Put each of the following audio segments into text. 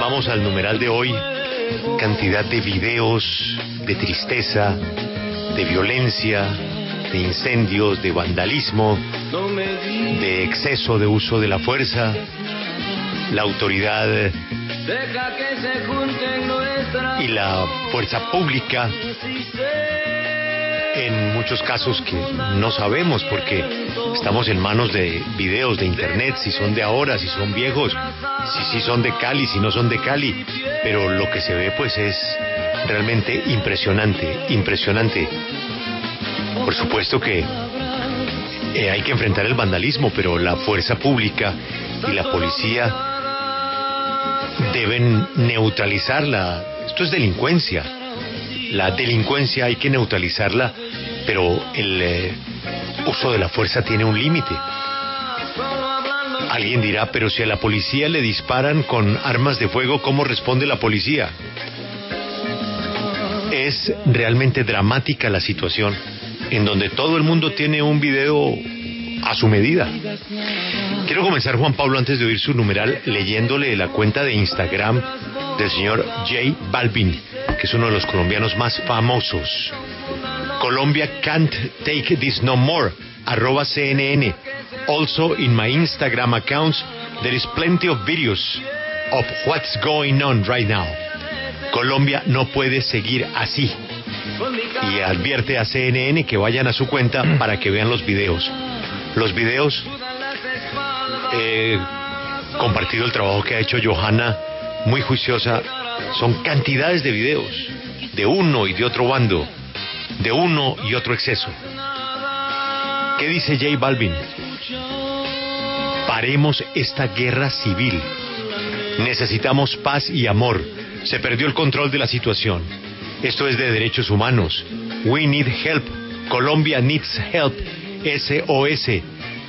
Vamos al numeral de hoy. Cantidad de videos de tristeza, de violencia, de incendios, de vandalismo, de exceso de uso de la fuerza. La autoridad y la fuerza pública en muchos casos que no sabemos porque estamos en manos de videos de internet, si son de ahora, si son viejos, si sí son de Cali, si no son de Cali, pero lo que se ve pues es realmente impresionante, impresionante. Por supuesto que eh, hay que enfrentar el vandalismo, pero la fuerza pública y la policía deben neutralizarla. Esto es delincuencia. La delincuencia hay que neutralizarla, pero el eh, uso de la fuerza tiene un límite. Alguien dirá, pero si a la policía le disparan con armas de fuego, ¿cómo responde la policía? Es realmente dramática la situación, en donde todo el mundo tiene un video a su medida. Quiero comenzar, Juan Pablo, antes de oír su numeral, leyéndole la cuenta de Instagram del señor J Balvin, es uno de los colombianos más famosos. Colombia can't take this no more. Arroba CNN. Also in my Instagram accounts, there is plenty of videos of what's going on right now. Colombia no puede seguir así. Y advierte a CNN que vayan a su cuenta para que vean los videos. Los videos, eh, compartido el trabajo que ha hecho Johanna, muy juiciosa, son cantidades de videos, de uno y de otro bando, de uno y otro exceso. ¿Qué dice J Balvin? Paremos esta guerra civil. Necesitamos paz y amor. Se perdió el control de la situación. Esto es de derechos humanos. We need help. Colombia needs help. SOS.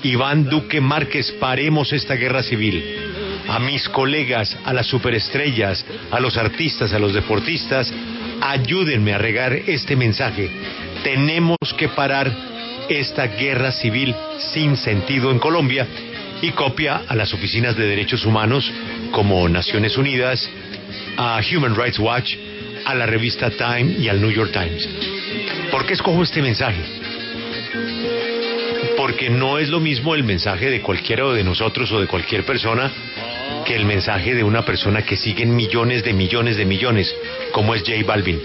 Iván Duque Márquez, paremos esta guerra civil. A mis colegas, a las superestrellas, a los artistas, a los deportistas, ayúdenme a regar este mensaje. Tenemos que parar esta guerra civil sin sentido en Colombia y copia a las oficinas de derechos humanos como Naciones Unidas, a Human Rights Watch, a la revista Time y al New York Times. ¿Por qué escojo este mensaje? Porque no es lo mismo el mensaje de cualquiera de nosotros o de cualquier persona que el mensaje de una persona que siguen millones de millones de millones, como es J Balvin.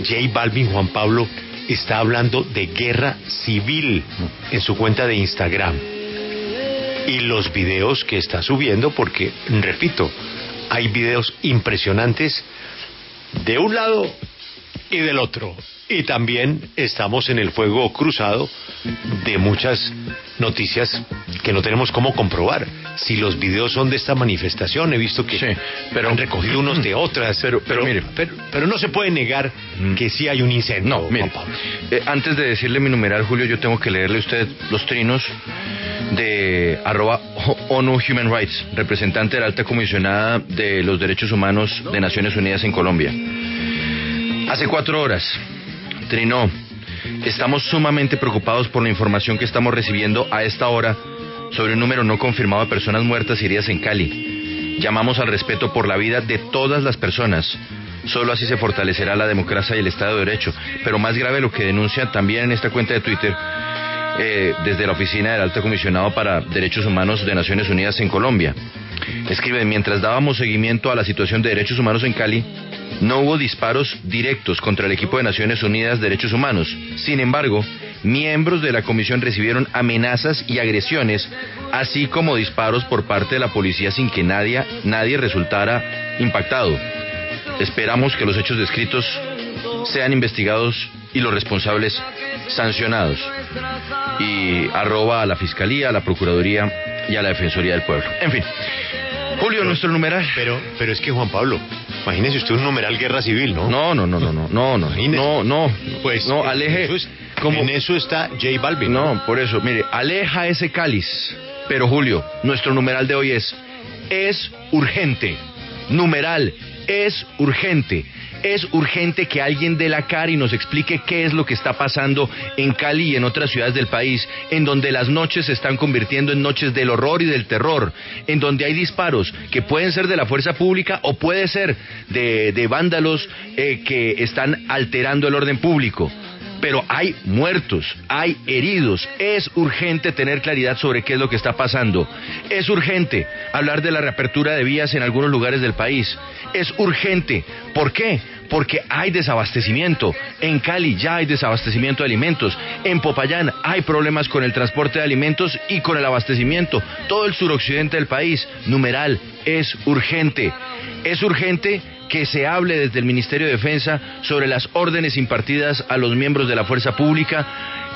J Balvin Juan Pablo está hablando de guerra civil en su cuenta de Instagram. Y los videos que está subiendo, porque, repito, hay videos impresionantes de un lado y del otro. Y también estamos en el fuego cruzado de muchas noticias que no tenemos cómo comprobar. Si los videos son de esta manifestación, he visto que Sí, pero- han recogido unos de otras. Pero- pero mire. pero, pero no se puede negar que sí hay un incendio. No, mire, eh, antes de decirle mi numeral, Julio, yo tengo que leerle a usted los trinos de arroba ONU Human Rights, representante de la alta comisionada de los derechos humanos de Naciones Unidas en Colombia. Hace cuatro horas, trinó, estamos sumamente preocupados por la información que estamos recibiendo a esta hora sobre un número no confirmado de personas muertas y heridas en Cali. Llamamos al respeto por la vida de todas las personas. Solo así se fortalecerá la democracia y el Estado de Derecho. Pero más grave lo que denuncia también en esta cuenta de Twitter, eh, desde la Oficina del Alto Comisionado para Derechos Humanos de Naciones Unidas en Colombia. Escribe, mientras dábamos seguimiento a la situación de derechos humanos en Cali, no hubo disparos directos contra el equipo de Naciones Unidas de Derechos Humanos. Sin embargo, miembros de la comisión recibieron amenazas y agresiones, así como disparos por parte de la policía sin que nadie, nadie resultara impactado. Esperamos que los hechos descritos sean investigados y los responsables sancionados. Y arroba a la Fiscalía, a la Procuraduría y a la Defensoría del Pueblo. En fin. Julio, nuestro numeral. Pero, pero es que Juan Pablo, imagínese usted un numeral guerra civil, ¿no? No, no, no, no, no, no, no, no, no, Pues no, en aleje, eso es- como- en eso está J Balvin. no, por eso, mire, aleja ese cáliz. Pero Julio, nuestro numeral de hoy es, es urgente, numeral, es urgente. Es urgente que alguien dé la cara y nos explique qué es lo que está pasando en Cali y en otras ciudades del país, en donde las noches se están convirtiendo en noches del horror y del terror, en donde hay disparos que pueden ser de la fuerza pública o puede ser de, vándalos eh, que están alterando el orden público pero hay muertos, hay heridos. Es urgente tener claridad sobre qué es lo que está pasando. Es urgente hablar de la reapertura de vías en algunos lugares del país. Es urgente. ¿Por qué? Porque hay desabastecimiento. En Cali ya hay desabastecimiento de alimentos. En Popayán hay problemas con el transporte de alimentos y con el abastecimiento. Todo el suroccidente del país, numeral, es urgente. Es urgente que se hable desde el Ministerio de Defensa sobre las órdenes impartidas a los miembros de la fuerza pública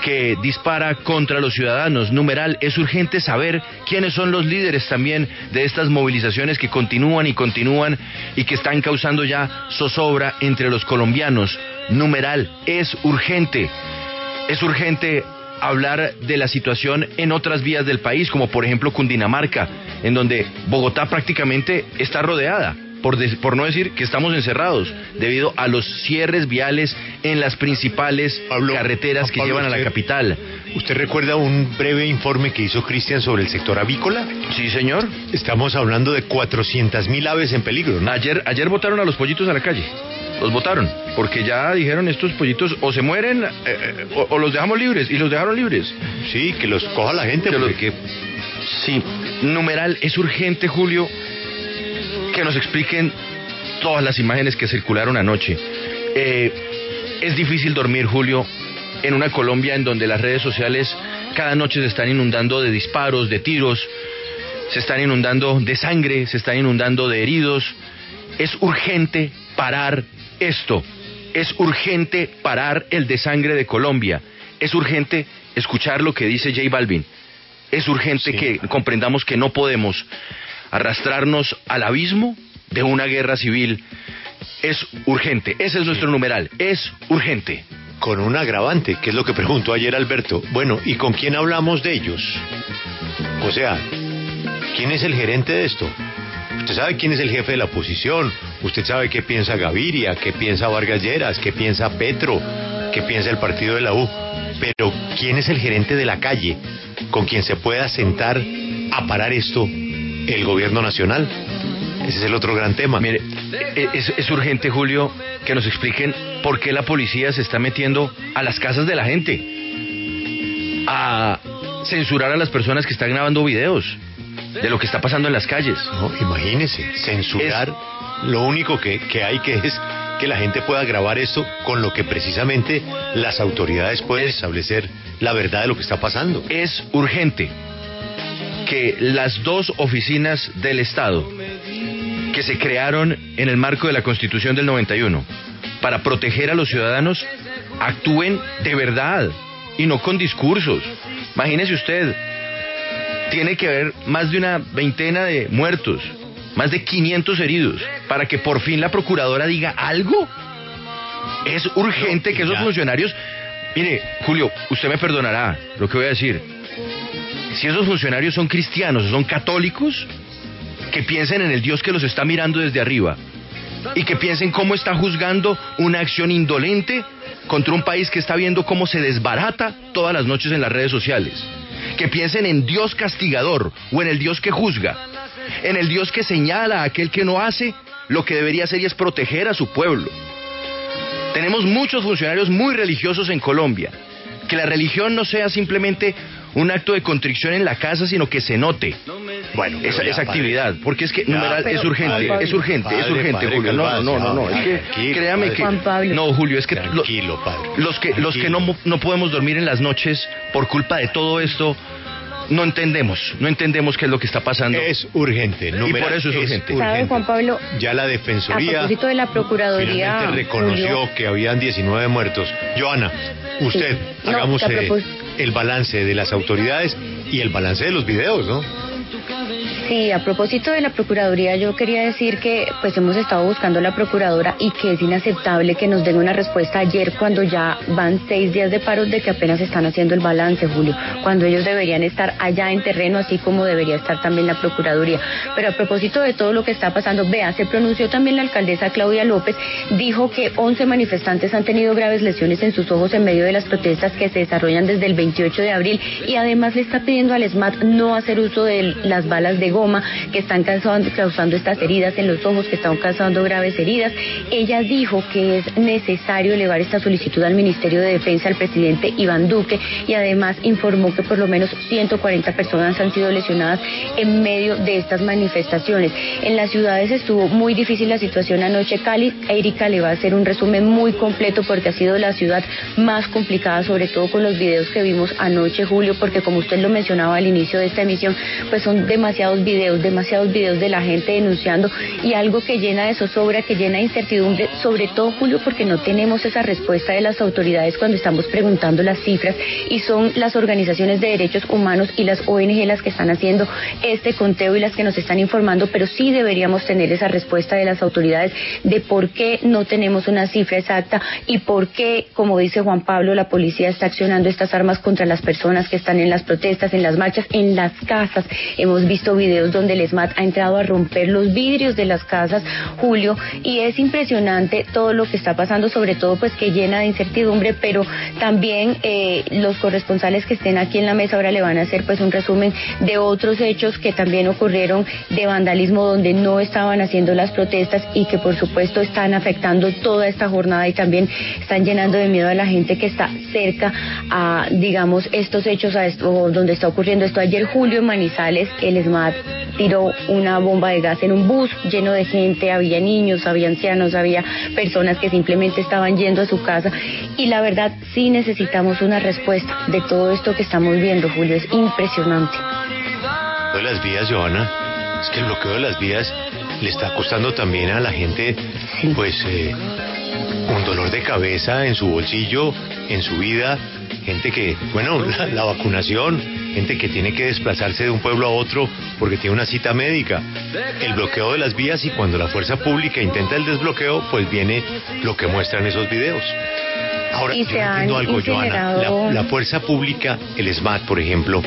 que dispara contra los ciudadanos. Numeral, es urgente saber quiénes son los líderes también de estas movilizaciones que continúan y continúan y que están causando ya zozobra entre los colombianos. Numeral, es urgente. Es urgente hablar de la situación en otras vías del país, como por ejemplo Cundinamarca, en donde Bogotá prácticamente está rodeada por, no decir que estamos encerrados, debido a los cierres viales en las principales carreteras que llevan a la capital. ¿Usted recuerda un breve informe que hizo Cristian sobre el sector avícola? Sí, señor. Estamos hablando de 400 mil aves en peligro, ¿no? Ayer, ayer botaron a los pollitos a la calle. Los votaron, porque ya dijeron estos pollitos o se mueren eh, eh, o, los dejamos libres, y los dejaron libres. Sí, que los coja la gente. porque... Sí, numeral, es urgente, Julio, que nos expliquen todas las imágenes que circularon anoche. Eh, es difícil dormir, Julio, en una Colombia en donde las redes sociales cada noche se están inundando de disparos, de tiros, se están inundando de sangre, se están inundando de heridos. Es urgente parar esto. Es urgente parar el desangre de Colombia. Es urgente escuchar lo que dice J Balvin. Es urgente que comprendamos que no podemos arrastrarnos al abismo de una guerra civil. Es urgente, ese es nuestro numeral, es urgente. Con un agravante, que es lo que preguntó ayer Alberto. Bueno, ¿y con quién hablamos de ellos? O sea, ¿quién es el gerente de esto? Usted sabe quién es el jefe de la oposición, usted sabe qué piensa Gaviria, qué piensa Vargas Lleras, qué piensa Petro, qué piensa el partido de la U. Pero ¿quién es el gerente de la calle con quien se pueda sentar a parar esto el gobierno nacional. Ese es el otro gran tema. Mire, e, es, urgente, Julio, que nos expliquen por qué la policía se está metiendo a las casas de la gente, a censurar a las personas que están grabando videos de lo que está pasando en las calles. No, imagínese, censurar lo único que, que hay que es que la gente pueda grabar esto con lo que precisamente las autoridades pueden establecer la verdad de lo que está pasando. Es urgente que las dos oficinas del Estado que se crearon en el marco de la Constitución del 91 para proteger a los ciudadanos actúen de verdad y no con discursos. Imagínese usted, tiene que haber más de una veintena de muertos, más de 500 heridos, para que por fin la procuradora diga algo. Es urgente que esos funcionarios... Mire, Julio, usted me perdonará lo que voy a decir si esos funcionarios son cristianos son católicos, que piensen en el Dios que los está mirando desde arriba y que piensen cómo está juzgando una acción indolente contra un país que está viendo cómo se desbarata todas las noches en las redes sociales. Que piensen en Dios castigador o en el Dios que juzga, en el Dios que señala a aquel que no hace lo que debería hacer y es proteger a su pueblo. Tenemos muchos funcionarios muy religiosos en Colombia. Que la religión no sea simplemente un acto de contrición en la casa, sino que se note. Bueno, esa, esa actividad, porque es que numeral es urgente, es urgente, es urgente, Julio. No, no, no, no, es que créame que no, Julio, es que Tranquilo, padre. los que los que no no podemos dormir en las noches por culpa de todo esto no entendemos, no entendemos qué es lo que está pasando. Es urgente, y por eso es, urgente. Juan Pablo? Ya la Defensoría a de la Procuraduría reconoció que habían 19 muertos. Joana, usted, hagamos el balance de las autoridades y el balance de los videos, ¿no? Sí, a propósito de la Procuraduría, yo quería decir que pues hemos estado buscando a la Procuradora y que es inaceptable que nos den una respuesta ayer cuando ya van seis días de paro de que apenas están haciendo el balance, Julio, cuando ellos deberían estar allá en terreno, así como debería estar también la Procuraduría. Pero a propósito de todo lo que está pasando, vea, se pronunció también la alcaldesa Claudia López, dijo que 11 manifestantes han tenido graves lesiones en sus ojos en medio de las protestas que se desarrollan desde el 28 de abril y además le está pidiendo al SMAT no hacer uso de las balas de goma que están causando, estas heridas en los ojos, que están causando graves heridas. Ella dijo que es necesario elevar esta solicitud al Ministerio de Defensa al presidente Iván Duque y además informó que por lo menos 140 personas han sido lesionadas en medio de estas manifestaciones. En las ciudades estuvo muy difícil la situación anoche. Cali, Erika le va a hacer un resumen muy completo porque ha sido la ciudad más complicada, sobre todo con los videos que vimos anoche, Julio, porque como usted lo mencionaba al inicio de esta emisión, pues son demasiados videos, demasiados videos de la gente denunciando y algo que llena de zozobra, que llena de incertidumbre, sobre todo, Julio, porque no tenemos esa respuesta de las autoridades cuando estamos preguntando las cifras y son las organizaciones de derechos humanos y las ONG las que están haciendo este conteo y las que nos están informando, pero sí deberíamos tener esa respuesta de las autoridades de por qué no tenemos una cifra exacta y por qué, como dice Juan Pablo, la policía está accionando estas armas contra las personas que están en las protestas, en las marchas, en las casas. Hemos visto videos donde el SMAT ha entrado a romper los vidrios de las casas, Julio, y es impresionante todo lo que está pasando, sobre todo pues que llena de incertidumbre, pero también eh, los corresponsales que estén aquí en la mesa ahora le van a hacer pues un resumen de otros hechos que también ocurrieron de vandalismo donde no estaban haciendo las protestas y que por supuesto están afectando toda esta jornada y también están llenando de miedo a la gente que está cerca a, digamos, estos hechos, a esto, donde está ocurriendo esto. Ayer Julio en Manizales, el SMAT tiró una bomba de gas en un bus lleno de gente, había niños, había ancianos, había personas que simplemente estaban yendo a su casa. Y la verdad sí necesitamos una respuesta de todo esto que estamos viendo, Julio, es impresionante. De las vías, Johanna, es que el bloqueo de las vías le está costando también a la gente, pues, eh, dolor de cabeza en su bolsillo, en su vida, gente que, bueno, la, vacunación, gente que tiene que desplazarse de un pueblo a otro porque tiene una cita médica, el bloqueo de las vías y cuando la fuerza pública intenta el desbloqueo, pues viene lo que muestran esos videos. Ahora, yo entiendo algo, Joana. La, la, fuerza pública, el SMAT, por ejemplo,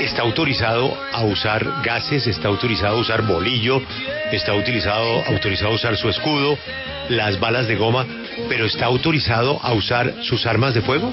está autorizado a usar gases, está autorizado a usar bolillo, está autorizado, autorizado a usar su escudo, las balas de goma, pero está autorizado a usar sus armas de fuego.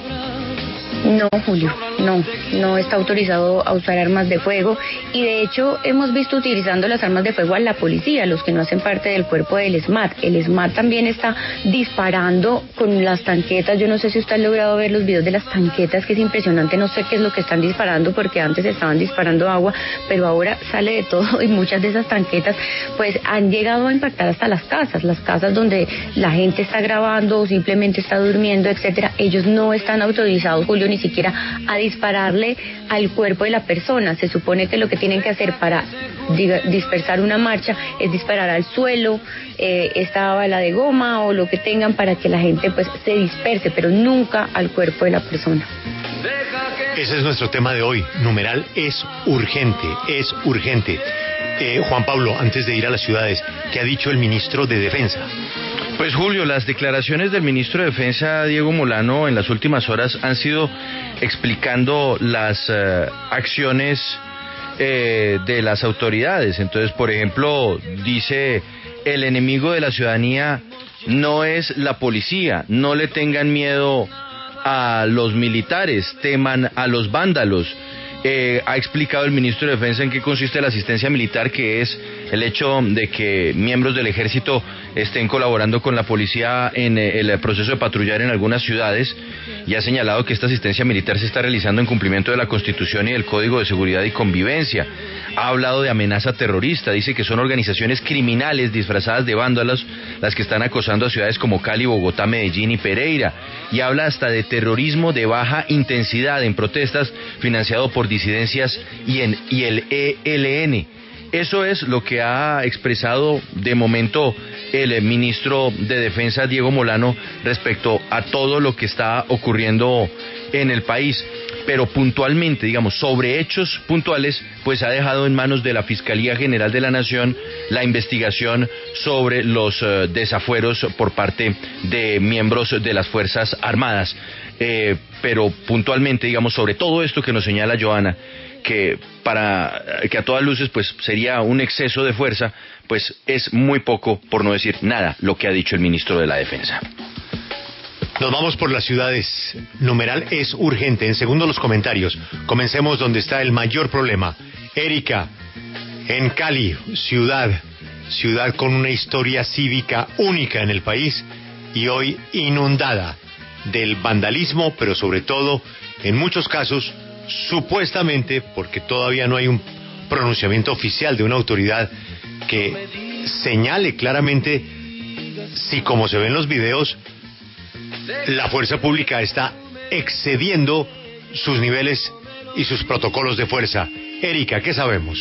No, Julio, no, no está autorizado a usar armas de fuego y de hecho hemos visto utilizando las armas de fuego a la policía, los que no hacen parte del cuerpo del SMAT. El SMAT también está disparando con las tanquetas, yo no sé si usted ha logrado ver los videos de las tanquetas, que es impresionante, no sé qué es lo que están disparando porque antes estaban disparando agua, pero ahora sale de todo y muchas de esas tanquetas pues han llegado a impactar hasta las casas, las casas donde la gente está grabando o simplemente está durmiendo, etcétera. Ellos no están autorizados, Julio, ni siquiera a dispararle al cuerpo de la persona. Se supone que lo que tienen que hacer para dispersar una marcha es disparar al suelo, eh, esta bala de goma o lo que tengan para que la gente pues se disperse, pero nunca al cuerpo de la persona. Ese es nuestro tema de hoy. Numeral es urgente, es urgente. Eh, Juan Pablo, antes de ir a las ciudades, ¿qué ha dicho el ministro de Defensa? Pues Julio, las declaraciones del ministro de Defensa, Diego Molano, en las últimas horas han sido explicando las eh, acciones eh, de las autoridades. Entonces, por ejemplo, dice, el enemigo de la ciudadanía no es la policía, no le tengan miedo a los militares, teman a los vándalos. Eh, ha explicado el ministro de Defensa en qué consiste la asistencia militar, que es el hecho de que miembros del ejército estén colaborando con la policía en eh, el proceso de patrullar en algunas ciudades y ha señalado que esta asistencia militar se está realizando en cumplimiento de la Constitución y del Código de Seguridad y Convivencia. Ha hablado de amenaza terrorista, dice que son organizaciones criminales disfrazadas de vándalos las que están acosando a ciudades como Cali, Bogotá, Medellín y Pereira. Y habla hasta de terrorismo de baja intensidad en protestas financiado por disidencias y, en, y el ELN. Eso es lo que ha expresado de momento el ministro de Defensa Diego Molano respecto a todo lo que está ocurriendo en el país pero puntualmente, digamos, sobre hechos puntuales, pues ha dejado en manos de la Fiscalía General de la Nación la investigación sobre los eh, desafueros por parte de miembros de las Fuerzas Armadas. Eh, pero puntualmente, digamos, sobre todo esto que nos señala Joana, que para que a todas luces pues sería un exceso de fuerza, pues es muy poco, por no decir nada, lo que ha dicho el ministro de la Defensa. Nos vamos por las ciudades. Numeral es urgente. En segundo, los comentarios. Comencemos donde está el mayor problema. Erika, en Cali, ciudad, ciudad con una historia cívica única en el país y hoy inundada del vandalismo, pero sobre todo, en muchos casos, supuestamente, porque todavía no hay un pronunciamiento oficial de una autoridad que señale claramente si, como se ven los videos, la fuerza pública está excediendo sus niveles y sus protocolos de fuerza. Erika, ¿qué sabemos?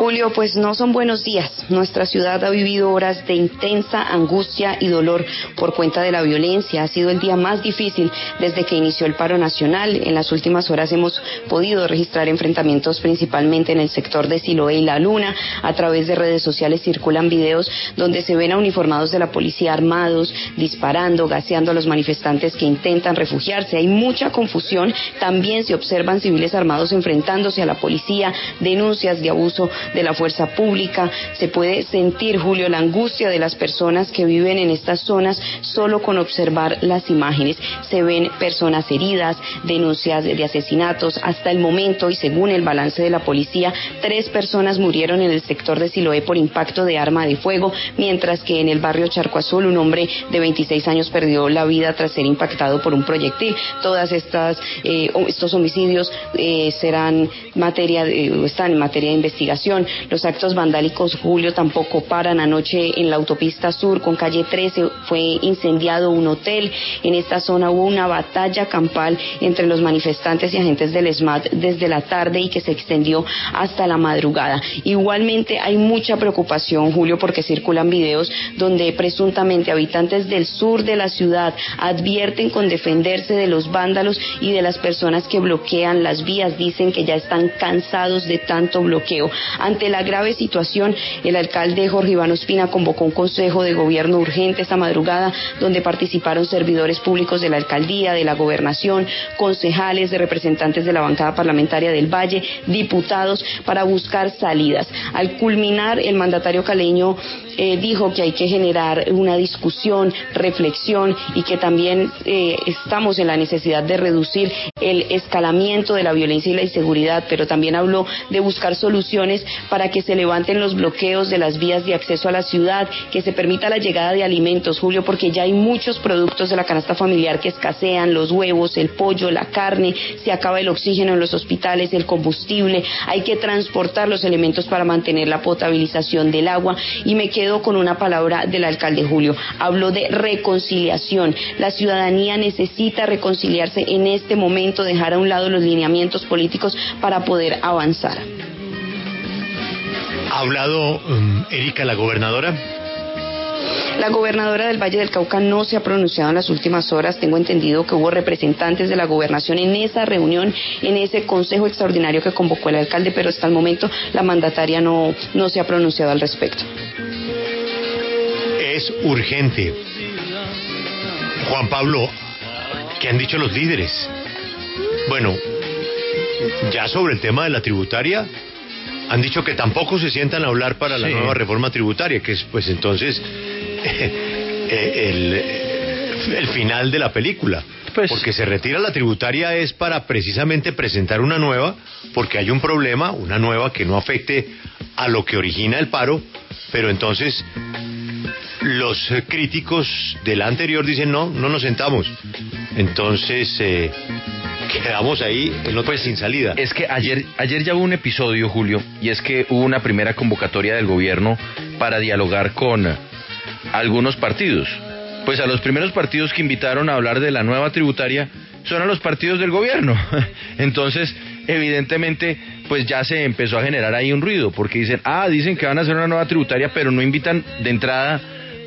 Julio, pues no son buenos días. Nuestra ciudad ha vivido horas de intensa angustia y dolor por cuenta de la violencia. Ha sido el día más difícil desde que inició el paro nacional. En las últimas horas hemos podido registrar enfrentamientos principalmente en el sector de Siloé y La Luna. A través de redes sociales circulan videos donde se ven a uniformados de la policía armados, disparando, gaseando a los manifestantes que intentan refugiarse. Hay mucha confusión. También se observan civiles armados enfrentándose a la policía, denuncias de abuso de la fuerza pública. Se puede sentir, Julio, la angustia de las personas que viven en estas zonas solo con observar las imágenes. Se ven personas heridas, denuncias de asesinatos. Hasta el momento, y según el balance de la policía, tres personas murieron en el sector de Siloé por impacto de arma de fuego, mientras que en el barrio Charco Azul un hombre de 26 años perdió la vida tras ser impactado por un proyectil. Todas estas eh, estos homicidios eh, serán materia de, están en materia de investigación los actos vandálicos, Julio, tampoco paran. Anoche en la autopista sur con calle 13 fue incendiado un hotel. En esta zona hubo una batalla campal entre los manifestantes y agentes del SMAT desde la tarde y que se extendió hasta la madrugada. Igualmente hay mucha preocupación, Julio, porque circulan videos donde presuntamente habitantes del sur de la ciudad advierten con defenderse de los vándalos y de las personas que bloquean las vías. Dicen que ya están cansados de tanto bloqueo. Ante la grave situación, el alcalde Jorge Iván Ospina convocó un consejo de gobierno urgente esta madrugada donde participaron servidores públicos de la alcaldía, de la gobernación, concejales, de representantes de la bancada parlamentaria del Valle, diputados, para buscar salidas. Al culminar, el mandatario caleño eh, dijo que hay que generar una discusión, reflexión y que también eh, estamos en la necesidad de reducir el escalamiento de la violencia y la inseguridad, pero también habló de buscar soluciones para que se levanten los bloqueos de las vías de acceso a la ciudad, que se permita la llegada de alimentos, Julio, porque ya hay muchos productos de la canasta familiar que escasean, los huevos, el pollo, la carne, se acaba el oxígeno en los hospitales, el combustible, hay que transportar los elementos para mantener la potabilización del agua. Y me quedo con una palabra del alcalde Julio, habló de reconciliación, la ciudadanía necesita reconciliarse en este momento, dejar a un lado los lineamientos políticos para poder avanzar. ¿Ha hablado um, Erika, la gobernadora? La gobernadora del Valle del Cauca no se ha pronunciado en las últimas horas. Tengo entendido que hubo representantes de la gobernación en esa reunión, en ese consejo extraordinario que convocó el alcalde, pero hasta el momento la mandataria no, no se ha pronunciado al respecto. Es urgente. Juan Pablo, ¿qué han dicho los líderes? Bueno, ya sobre el tema de la tributaria, han dicho que tampoco se sientan a hablar para la nueva reforma tributaria, que es pues entonces eh, el, final de la película. Pues, porque se retira la tributaria es para precisamente presentar una nueva, porque hay un problema, una nueva que no afecte a lo que origina el paro, pero entonces los críticos de la anterior dicen no, no nos sentamos. Entonces, eh, quedamos ahí pues, sin salida. Es que ayer, ayer ya hubo un episodio, Julio, y es que hubo una primera convocatoria del gobierno para dialogar con algunos partidos. Pues a los primeros partidos que invitaron a hablar de la nueva tributaria son a los partidos del gobierno. Entonces, evidentemente, pues ya se empezó a generar ahí un ruido, porque dicen, ah, dicen que van a hacer una nueva tributaria, pero no invitan de entrada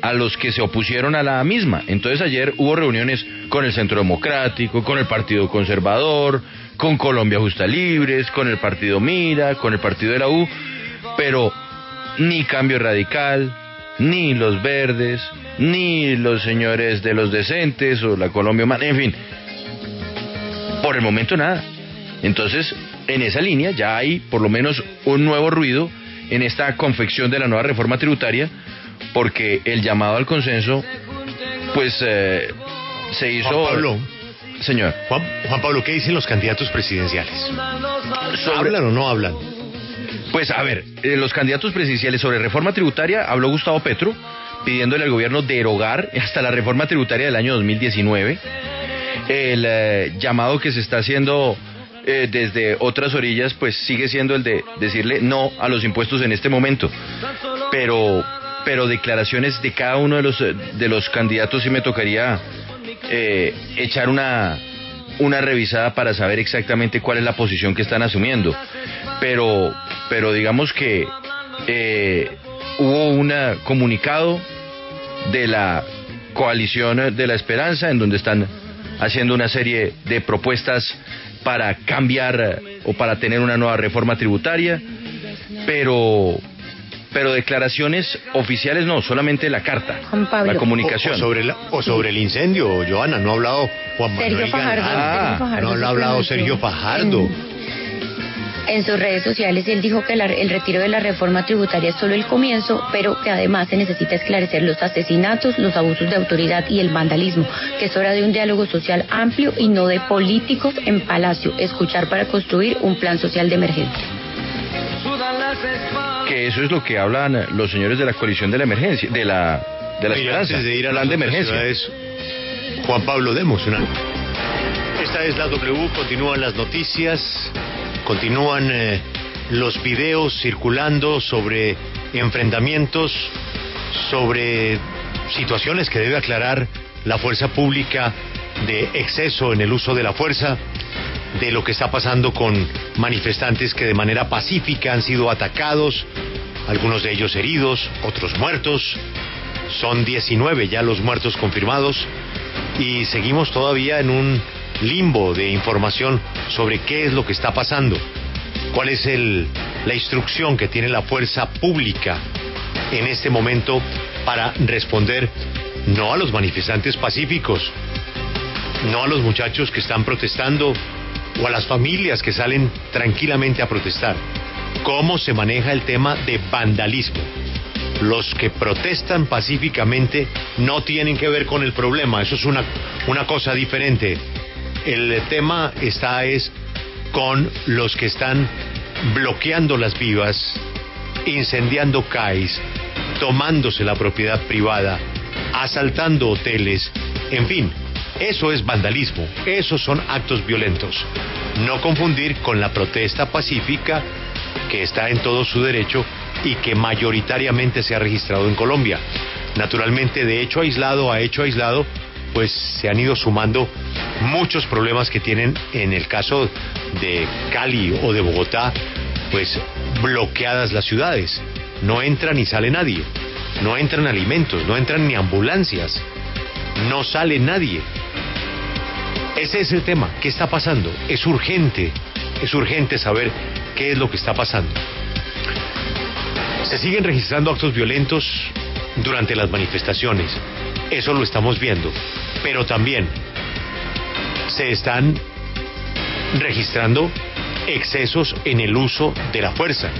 a los que se opusieron a la misma. Entonces ayer hubo reuniones con el Centro Democrático, con el Partido Conservador, con Colombia Justa Libres, con el Partido Mira, con el Partido de la U, pero ni Cambio Radical, ni los Verdes, ni los señores de los decentes o la Colombia Humana, en fin, por el momento nada. Entonces, en esa línea ya hay por lo menos un nuevo ruido en esta confección de la nueva reforma tributaria, porque el llamado al consenso, pues eh, se hizo... Juan Pablo. Señor. Juan, Juan Pablo, ¿qué dicen los candidatos presidenciales? ¿Hablan o no hablan? Pues a ver, eh, los candidatos presidenciales sobre reforma tributaria habló Gustavo Petro pidiéndole al gobierno derogar hasta la reforma tributaria del año 2019. El eh, llamado que se está haciendo eh, desde otras orillas, pues sigue siendo el de decirle no a los impuestos en este momento. Pero, pero declaraciones de cada uno de los, eh, de los candidatos sí me tocaría eh, echar una, una revisada para saber exactamente cuál es la posición que están asumiendo. Pero, pero digamos que hubo un comunicado de la coalición de la esperanza en donde están haciendo una serie de propuestas para cambiar eh, o para tener una nueva reforma tributaria, pero pero declaraciones oficiales no, solamente la carta, la comunicación. O, sobre o sobre el incendio, Joana, no ha hablado Juan Manuel Sergio Fajardo, ah, no ha hablado Sergio Fajardo en sus redes sociales él dijo que el retiro de la reforma tributaria es solo el comienzo, pero que además se necesita esclarecer los asesinatos, los abusos de autoridad y el vandalismo, que es hora de un diálogo social amplio y no de políticos en palacio, escuchar para construir un plan social de emergencia. Que eso es lo que hablan los señores de la coalición de la emergencia, de la de la esperanza, de ir a plan de emergencia. Juan Pablo Demos. Una... Esta es la W, continúan las noticias. Continúan eh, los videos circulando sobre enfrentamientos, sobre situaciones que debe aclarar la fuerza pública de exceso en el uso de la fuerza, de lo que está pasando con manifestantes que de manera pacífica han sido atacados, algunos de ellos heridos, otros muertos. Son 19 ya los muertos confirmados y seguimos todavía en un limbo de información sobre qué es lo que está pasando, cuál es el, la instrucción que tiene la fuerza pública en este momento para responder no a los manifestantes pacíficos, no a los muchachos que están protestando o a las familias que salen tranquilamente a protestar. ¿Cómo se maneja el tema de vandalismo? Los que protestan pacíficamente no tienen que ver con el problema, eso es una, una cosa diferente el tema está es con los que están bloqueando las vivas, incendiando CAIs, tomándose la propiedad privada, asaltando hoteles, en fin, eso es vandalismo, esos son actos violentos. No confundir con la protesta pacífica que está en todo su derecho y que mayoritariamente se ha registrado en Colombia. Naturalmente, de hecho aislado a hecho aislado, pues se han ido sumando muchos problemas que tienen en el caso de Cali o de Bogotá, pues bloqueadas las ciudades. No entra ni sale nadie. No entran alimentos, no entran ni ambulancias. No sale nadie. Ese es el tema. ¿Qué está pasando? Es urgente. Es urgente saber qué es lo que está pasando. Se siguen registrando actos violentos durante las manifestaciones. Eso lo estamos viendo. Pero también se están registrando excesos en el uso de la fuerza.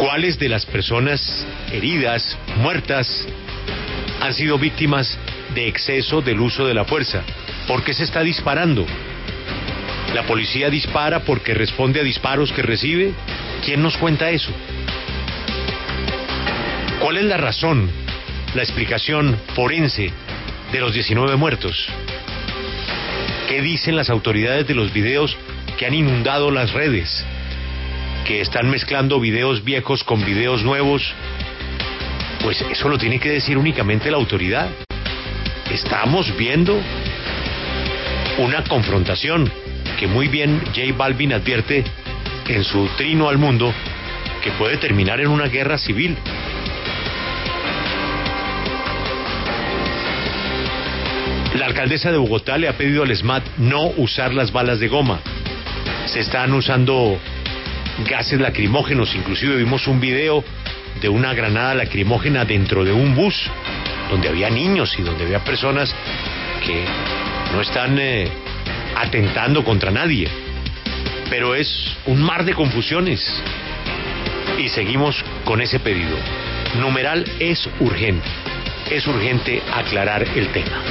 ¿Cuáles de las personas heridas, muertas, han sido víctimas de exceso del uso de la fuerza? ¿Por qué se está disparando? ¿La policía dispara porque responde a disparos que recibe? ¿Quién nos cuenta eso? ¿Cuál es la razón, la explicación forense de los 19 muertos? ¿Qué dicen las autoridades de los videos que han inundado las redes? Que están mezclando videos viejos con videos nuevos. Pues eso lo tiene que decir únicamente la autoridad. Estamos viendo una confrontación que muy bien J Balvin advierte en su trino al mundo que puede terminar en una guerra civil. La alcaldesa de Bogotá le ha pedido al SMAT no usar las balas de goma. Se están usando gases lacrimógenos, inclusive vimos un video de una granada lacrimógena dentro de un bus donde había niños y donde había personas que no están eh, atentando contra nadie. Pero es un mar de confusiones. Y seguimos con ese pedido. Numeral es urgente. Es urgente aclarar el tema.